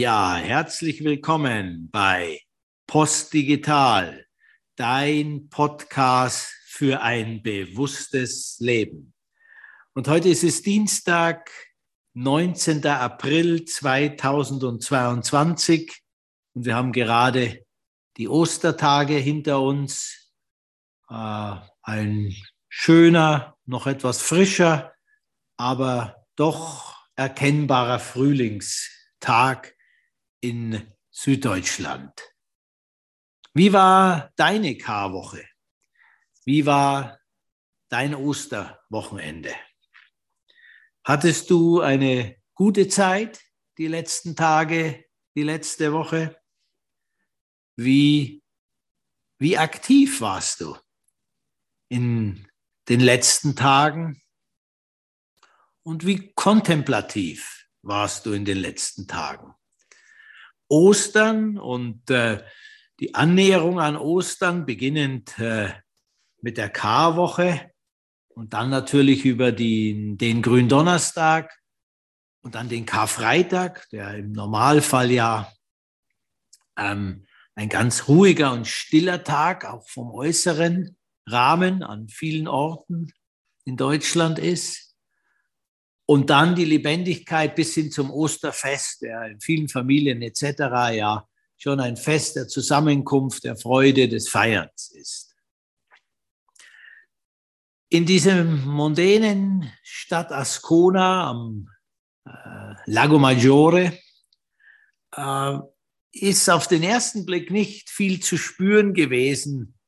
Ja, herzlich willkommen bei Postdigital, dein Podcast für ein bewusstes Leben. Und heute ist es Dienstag, 19. April 2022 und wir haben gerade die Ostertage hinter uns. Äh, ein schöner, noch etwas frischer, aber doch erkennbarer Frühlingstag in Süddeutschland. Wie war deine Karwoche? Wie war dein Osterwochenende? Hattest du eine gute Zeit die letzten Tage, die letzte Woche? Wie, wie aktiv warst du in den letzten Tagen? Und wie kontemplativ warst du in den letzten Tagen? Ostern und äh, die Annäherung an Ostern, beginnend äh, mit der Karwoche und dann natürlich über die, den Gründonnerstag und dann den Karfreitag, der im Normalfall ja ähm, ein ganz ruhiger und stiller Tag, auch vom äußeren Rahmen an vielen Orten in Deutschland ist. Und dann die Lebendigkeit bis hin zum Osterfest, der in vielen Familien etc. ja schon ein Fest der Zusammenkunft, der Freude, des Feierns ist. In diesem mondänen Stadt Ascona am äh, Lago Maggiore äh, ist auf den ersten Blick nicht viel zu spüren gewesen,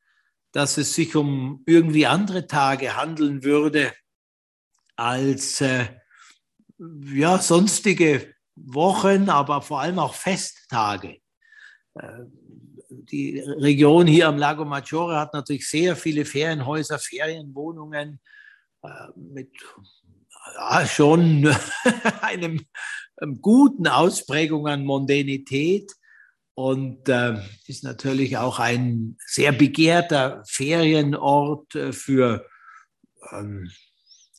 dass es sich um irgendwie andere Tage handeln würde als äh, ja, sonstige Wochen, aber vor allem auch Festtage. Äh, die Region hier am Lago Maggiore hat natürlich sehr viele Ferienhäuser, Ferienwohnungen äh, mit ja, schon einem, einem, guten Ausprägung an Mondänität und äh, ist natürlich auch ein sehr begehrter Ferienort äh, für ähm,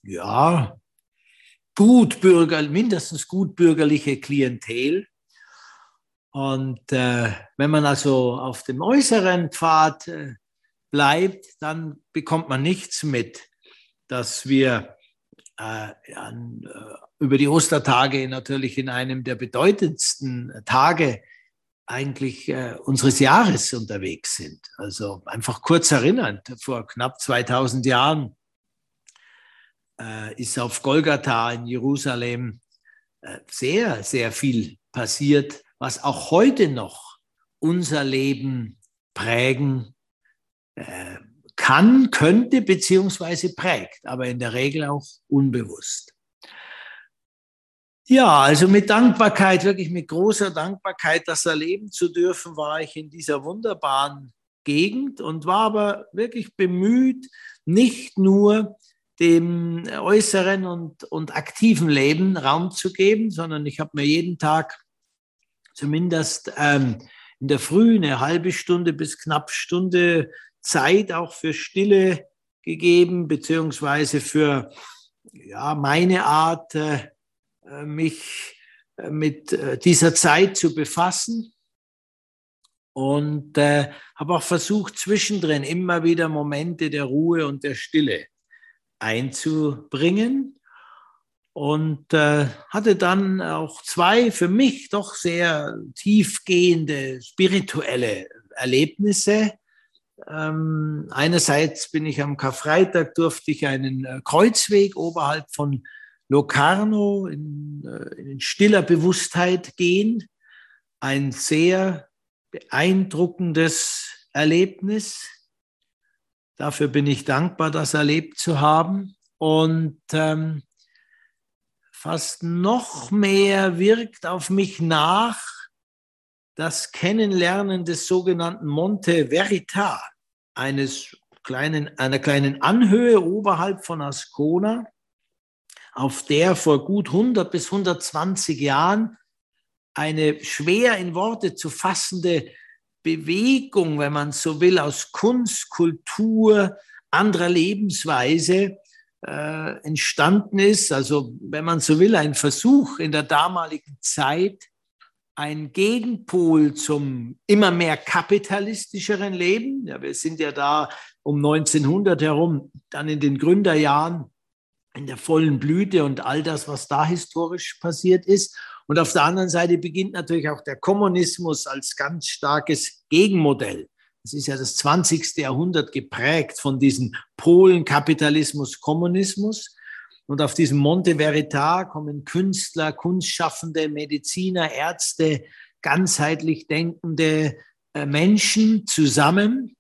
ja, gutbürger, mindestens gutbürgerliche Klientel. Und äh, wenn man also auf dem äußeren Pfad äh, bleibt, dann bekommt man nichts mit, dass wir äh, an, äh, über die Ostertage natürlich in einem der bedeutendsten Tage eigentlich äh, unseres Jahres unterwegs sind. Also einfach kurz erinnernd, vor knapp 2000 Jahren ist auf Golgatha in Jerusalem äh, sehr, sehr viel passiert, was auch heute noch unser Leben prägen äh, kann, könnte, beziehungsweise prägt, aber in der Regel auch unbewusst. Ja, also mit Dankbarkeit, wirklich mit großer Dankbarkeit, das erleben zu dürfen, war ich in dieser wunderbaren Gegend und war aber wirklich bemüht, nicht nur dem äußeren und, und aktiven Leben Raum zu geben, sondern ich habe mir jeden Tag zumindest ähm, in der Früh eine halbe Stunde bis knapp Stunde Zeit auch für Stille gegeben, beziehungsweise für ja, meine Art, äh, mich äh, mit äh, dieser Zeit zu befassen. Und äh, habe auch versucht, zwischendrin immer wieder Momente der Ruhe und der Stille einzubringen und äh, hatte dann auch zwei für mich doch sehr tiefgehende spirituelle Erlebnisse. Ähm, einerseits bin ich am Karfreitag, durfte ich einen äh, Kreuzweg oberhalb von Locarno in, äh, in stiller Bewusstheit gehen. Ein sehr beeindruckendes Erlebnis. Dafür bin ich dankbar, das erlebt zu haben. Und ähm, fast noch mehr wirkt auf mich nach das Kennenlernen des sogenannten Monte Verita, eines kleinen, einer kleinen Anhöhe oberhalb von Ascona, auf der vor gut 100 bis 120 Jahren eine schwer in Worte zu fassende Bewegung, wenn man so will, aus Kunst, Kultur, anderer Lebensweise äh, entstanden ist. Also wenn man so will, ein Versuch in der damaligen Zeit, ein Gegenpol zum immer mehr kapitalistischeren Leben. Ja, wir sind ja da um 1900 herum, dann in den Gründerjahren in der vollen Blüte und all das, was da historisch passiert ist. Und auf der anderen Seite beginnt natürlich auch der Kommunismus als ganz starkes Gegenmodell. Es ist ja das 20. Jahrhundert geprägt von diesem Polen, Kapitalismus, Kommunismus. Und auf diesem Monte Veritas kommen Künstler, Kunstschaffende, Mediziner, Ärzte, ganzheitlich denkende äh, Menschen zusammen,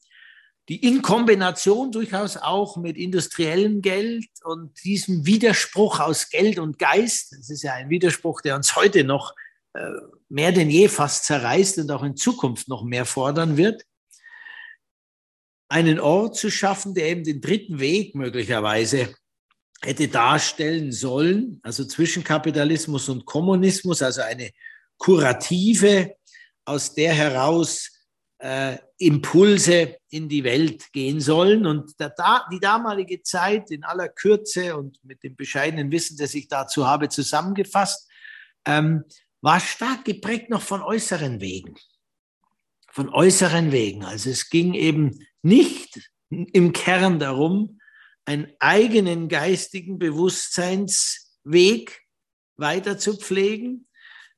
die in Kombination durchaus auch mit industriellem Geld und diesem Widerspruch aus Geld und Geist, das ist ja ein Widerspruch, der uns heute noch äh, mehr denn je fast zerreißt und auch in Zukunft noch mehr fordern wird, einen Ort zu schaffen, der eben den dritten Weg möglicherweise hätte darstellen sollen, also zwischen Kapitalismus und Kommunismus, also eine kurative, aus der heraus äh, Impulse in die Welt gehen sollen. Und der, die damalige Zeit in aller Kürze und mit dem bescheidenen Wissen, das ich dazu habe, zusammengefasst, ähm, war stark geprägt noch von äußeren Wegen. Von äußeren Wegen. Also es ging eben nicht im Kern darum, einen eigenen geistigen Bewusstseinsweg weiter zu pflegen,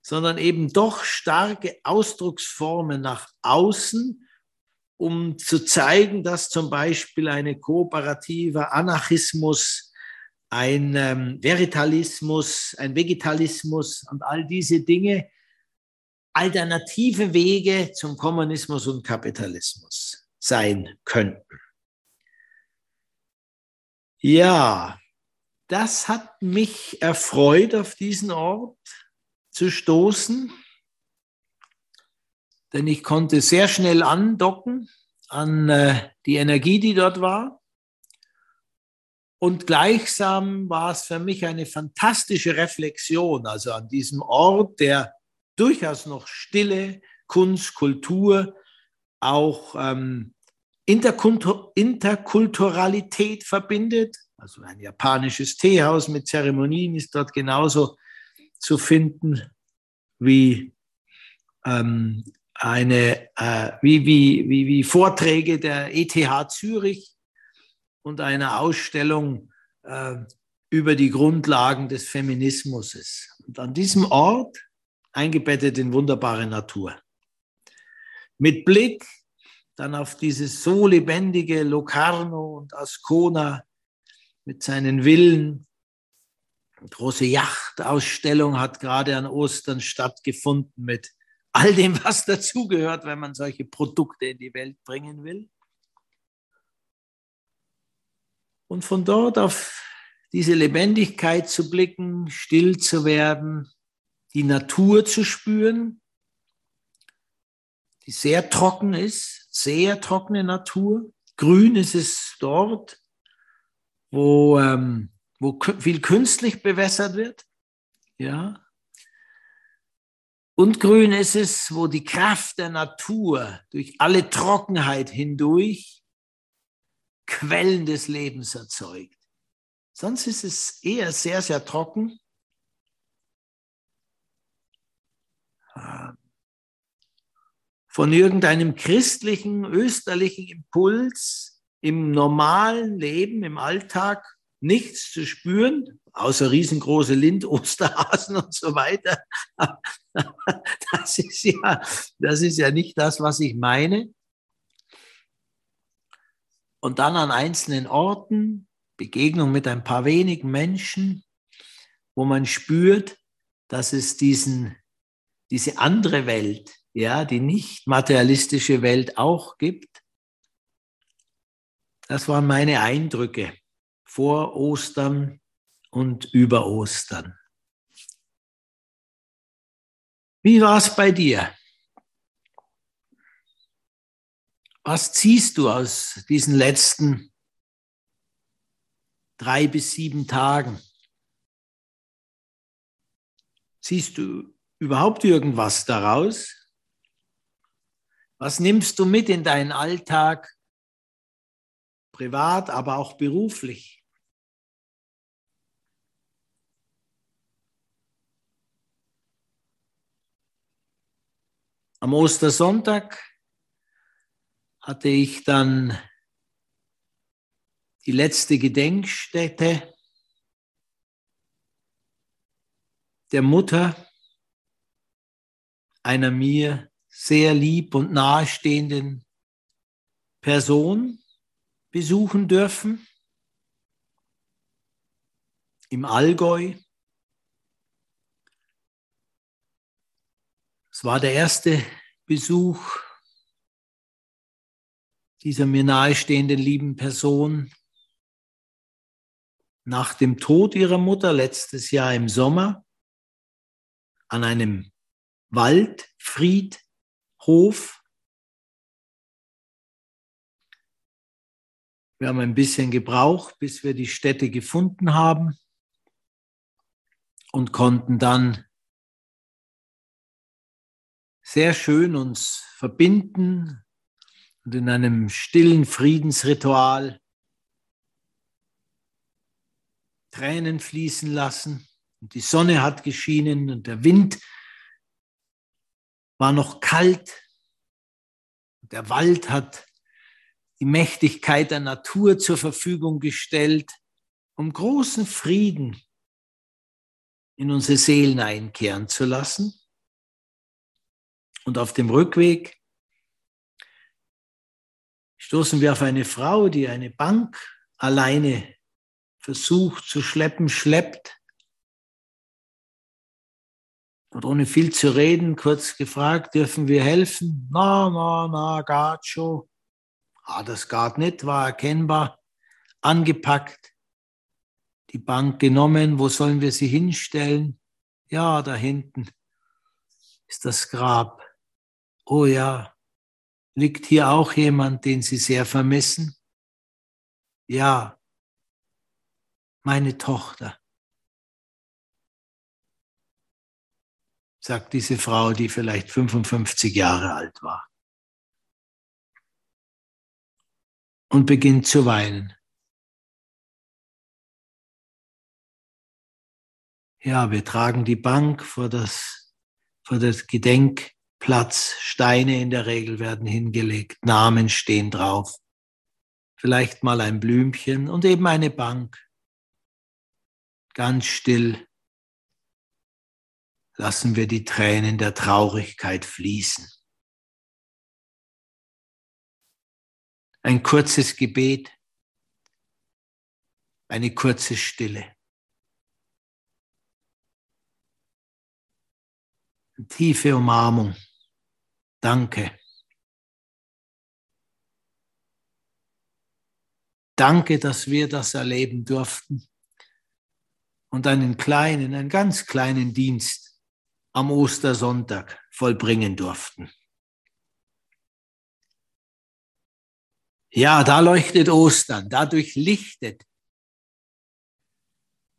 sondern eben doch starke Ausdrucksformen nach außen, um zu zeigen, dass zum Beispiel eine kooperativer Anarchismus, ein ähm, Veritalismus, ein Vegetalismus und all diese Dinge alternative Wege zum Kommunismus und Kapitalismus sein könnten. Ja, das hat mich erfreut, auf diesen Ort zu stoßen, denn ich konnte sehr schnell andocken an äh, die Energie, die dort war. Und gleichsam war es für mich eine fantastische Reflexion, also an diesem Ort, der durchaus noch Stille, Kunst, Kultur, auch ähm, Interkulturalität verbindet. Also ein japanisches Teehaus mit Zeremonien ist dort genauso zu finden wie ähm, eine, äh, wie, wie, wie, wie Vorträge der ETH Zürich und eine Ausstellung äh, über die Grundlagen des Feminismus. Und an diesem Ort eingebettet in wunderbare Natur. Mit Blick dann auf dieses so lebendige Locarno und Ascona mit seinen Villen. Große Yachtausstellung hat gerade an Ostern stattgefunden mit all dem, was dazugehört, wenn man solche Produkte in die Welt bringen will. Und von dort auf diese Lebendigkeit zu blicken, still zu werden, die Natur zu spüren, die sehr trocken ist, sehr trockene Natur. Grün ist es dort, wo, ähm, wo viel künstlich bewässert wird. Ja. Und grün ist es, wo die Kraft der Natur durch alle Trockenheit hindurch Quellen des Lebens erzeugt. Sonst ist es eher sehr, sehr trocken. von irgendeinem christlichen, österlichen Impuls im normalen Leben, im Alltag nichts zu spüren, außer riesengroße Lindosterhasen und so weiter. Das ist ja, das ist ja nicht das, was ich meine. Und dann an einzelnen Orten, Begegnung mit ein paar wenigen Menschen, wo man spürt, dass es diesen, diese andere Welt, ja, die nicht materialistische Welt auch gibt. Das waren meine Eindrücke vor Ostern und über Ostern. Wie war es bei dir? Was ziehst du aus diesen letzten drei bis sieben Tagen? Siehst du überhaupt irgendwas daraus? Was nimmst du mit in deinen Alltag, privat, aber auch beruflich? Am Ostersonntag hatte ich dann die letzte Gedenkstätte der Mutter einer mir sehr lieb und nahestehenden Person besuchen dürfen im Allgäu. War der erste Besuch dieser mir nahestehenden lieben Person nach dem Tod ihrer Mutter letztes Jahr im Sommer an einem Waldfriedhof. Wir haben ein bisschen gebraucht, bis wir die Stätte gefunden haben und konnten dann sehr schön uns verbinden und in einem stillen Friedensritual Tränen fließen lassen. Und die Sonne hat geschienen und der Wind war noch kalt. Der Wald hat die Mächtigkeit der Natur zur Verfügung gestellt, um großen Frieden in unsere Seelen einkehren zu lassen. Und auf dem Rückweg stoßen wir auf eine Frau, die eine Bank alleine versucht zu schleppen, schleppt. Und ohne viel zu reden, kurz gefragt, dürfen wir helfen? Na, na, na, schon. Ah, das geht nicht, war erkennbar. Angepackt, die Bank genommen, wo sollen wir sie hinstellen? Ja, da hinten ist das Grab. Oh ja, liegt hier auch jemand, den Sie sehr vermissen? Ja, meine Tochter, sagt diese Frau, die vielleicht 55 Jahre alt war. Und beginnt zu weinen. Ja, wir tragen die Bank vor das, vor das Gedenkplatz. Steine in der Regel werden hingelegt. Namen stehen drauf. Vielleicht mal ein Blümchen und eben eine Bank. Ganz still lassen wir die Tränen der Traurigkeit fließen. Ein kurzes Gebet, eine kurze Stille. Tiefe Umarmung. Danke. Danke, dass wir das erleben durften und einen kleinen, einen ganz kleinen Dienst am Ostersonntag vollbringen durften. Ja, da leuchtet Ostern, dadurch lichtet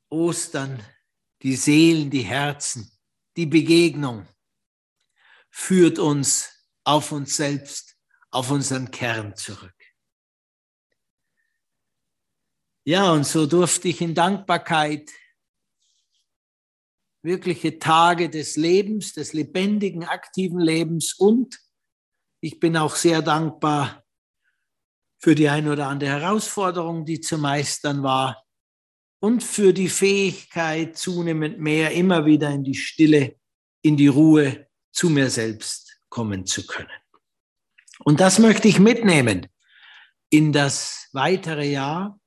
Ostern die Seelen, die Herzen, die Begegnung führt uns auf uns selbst, auf unseren Kern zurück. Ja, und so durfte ich in Dankbarkeit wirkliche Tage des Lebens, des lebendigen, aktiven Lebens und ich bin auch sehr dankbar für die ein oder andere Herausforderung, die zu meistern war und für die Fähigkeit, zunehmend mehr immer wieder in die Stille, in die Ruhe zu mir selbst kommen zu können. Und das möchte ich mitnehmen in das weitere Jahr.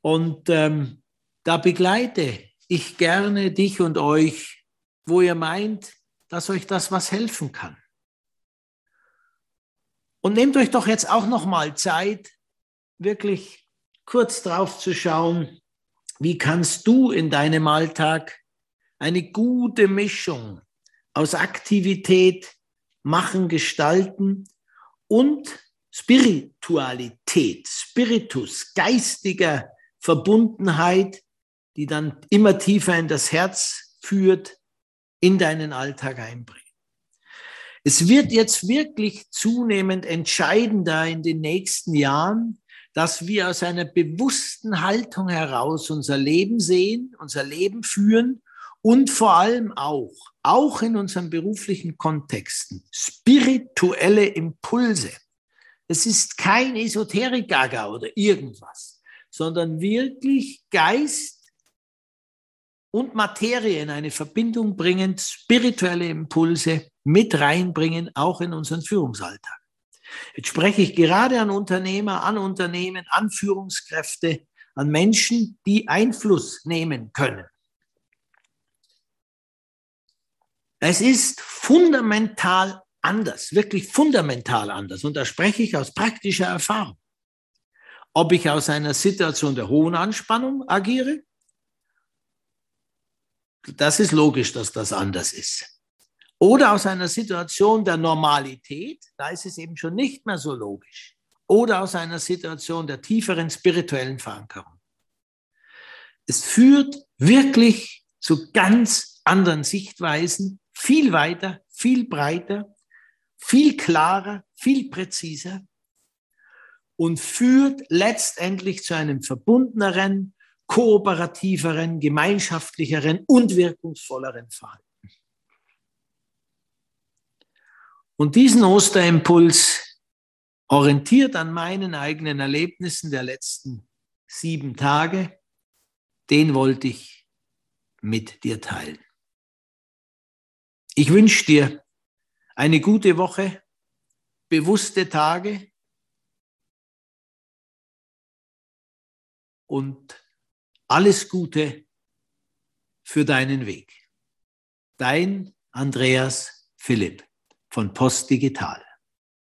Und ähm, da begleite ich gerne dich und euch, wo ihr meint, dass euch das was helfen kann. Und nehmt euch doch jetzt auch noch mal Zeit, wirklich kurz drauf zu schauen, wie kannst du in deinem Alltag eine gute Mischung aus Aktivität machen, gestalten und Spiritualität, Spiritus, geistiger Verbundenheit die dann immer tiefer in das Herz führt, in deinen Alltag einbringen. Es wird jetzt wirklich zunehmend entscheidender in den nächsten Jahren, dass wir aus einer bewussten Haltung heraus unser Leben sehen, unser Leben führen und vor allem auch, auch in unseren beruflichen Kontexten, spirituelle Impulse. Es ist kein Esoterik-Gaga oder irgendwas, sondern wirklich Geist und Materie in eine Verbindung bringend, spirituelle Impulse mit reinbringen, auch in unseren Führungsalltag. Jetzt spreche ich gerade an Unternehmer, an Unternehmen, an Führungskräfte, an Menschen, die Einfluss nehmen können. Es ist fundamental anders, wirklich fundamental anders. Und da spreche ich aus praktischer Erfahrung. Ob ich aus einer Situation der hohen Anspannung agiere, das ist logisch, dass das anders ist. Oder aus einer Situation der Normalität, da ist es eben schon nicht mehr so logisch. Oder aus einer Situation der tieferen spirituellen Verankerung. Es führt wirklich zu ganz anderen Sichtweisen, viel weiter, viel breiter, viel klarer, viel präziser und führt letztendlich zu einem verbundeneren, kooperativeren, gemeinschaftlicheren und wirkungsvolleren Verhalten. Und diesen Osterimpuls orientiert an meinen eigenen Erlebnissen der letzten sieben Tage, den wollte ich mit dir teilen. Ich wünsche dir eine gute Woche, bewusste Tage und alles Gute für deinen Weg. Dein Andreas Philipp von Post Digital.